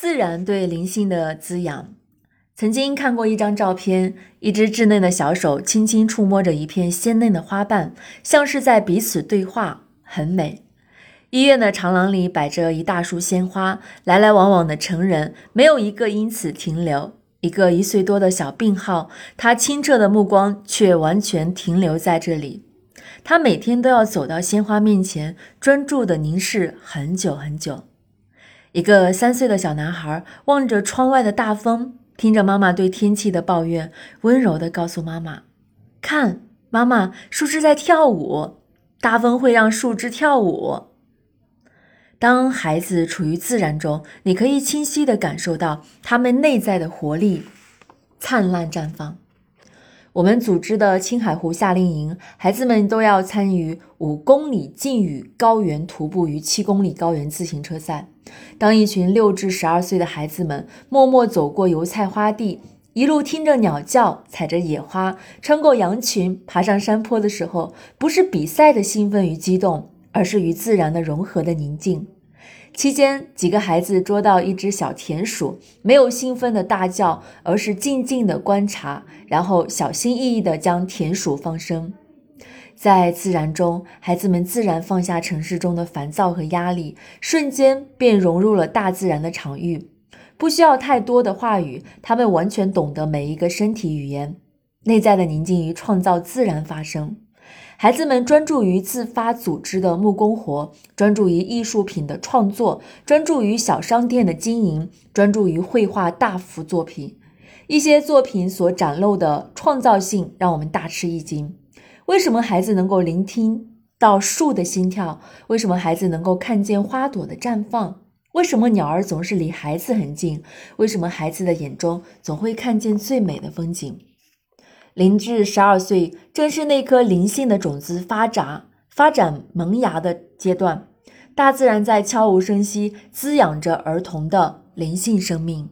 自然对灵性的滋养。曾经看过一张照片，一只稚嫩的小手轻轻触摸着一片鲜嫩的花瓣，像是在彼此对话，很美。医院的长廊里摆着一大束鲜花，来来往往的成人没有一个因此停留。一个一岁多的小病号，他清澈的目光却完全停留在这里。他每天都要走到鲜花面前，专注地凝视很久很久。一个三岁的小男孩望着窗外的大风，听着妈妈对天气的抱怨，温柔地告诉妈妈：“看，妈妈，树枝在跳舞，大风会让树枝跳舞。”当孩子处于自然中，你可以清晰地感受到他们内在的活力灿烂绽放。我们组织的青海湖夏令营，孩子们都要参与五公里禁语高原徒步与七公里高原自行车赛。当一群六至十二岁的孩子们默默走过油菜花地，一路听着鸟叫，踩着野花，穿过羊群，爬上山坡的时候，不是比赛的兴奋与激动，而是与自然的融合的宁静。期间，几个孩子捉到一只小田鼠，没有兴奋的大叫，而是静静的观察，然后小心翼翼的将田鼠放生。在自然中，孩子们自然放下城市中的烦躁和压力，瞬间便融入了大自然的场域。不需要太多的话语，他们完全懂得每一个身体语言。内在的宁静与创造自然发生。孩子们专注于自发组织的木工活，专注于艺术品的创作，专注于小商店的经营，专注于绘画大幅作品。一些作品所展露的创造性让我们大吃一惊。为什么孩子能够聆听到树的心跳？为什么孩子能够看见花朵的绽放？为什么鸟儿总是离孩子很近？为什么孩子的眼中总会看见最美的风景？零至十二岁正是那颗灵性的种子发展、发展萌芽的阶段，大自然在悄无声息滋养着儿童的灵性生命。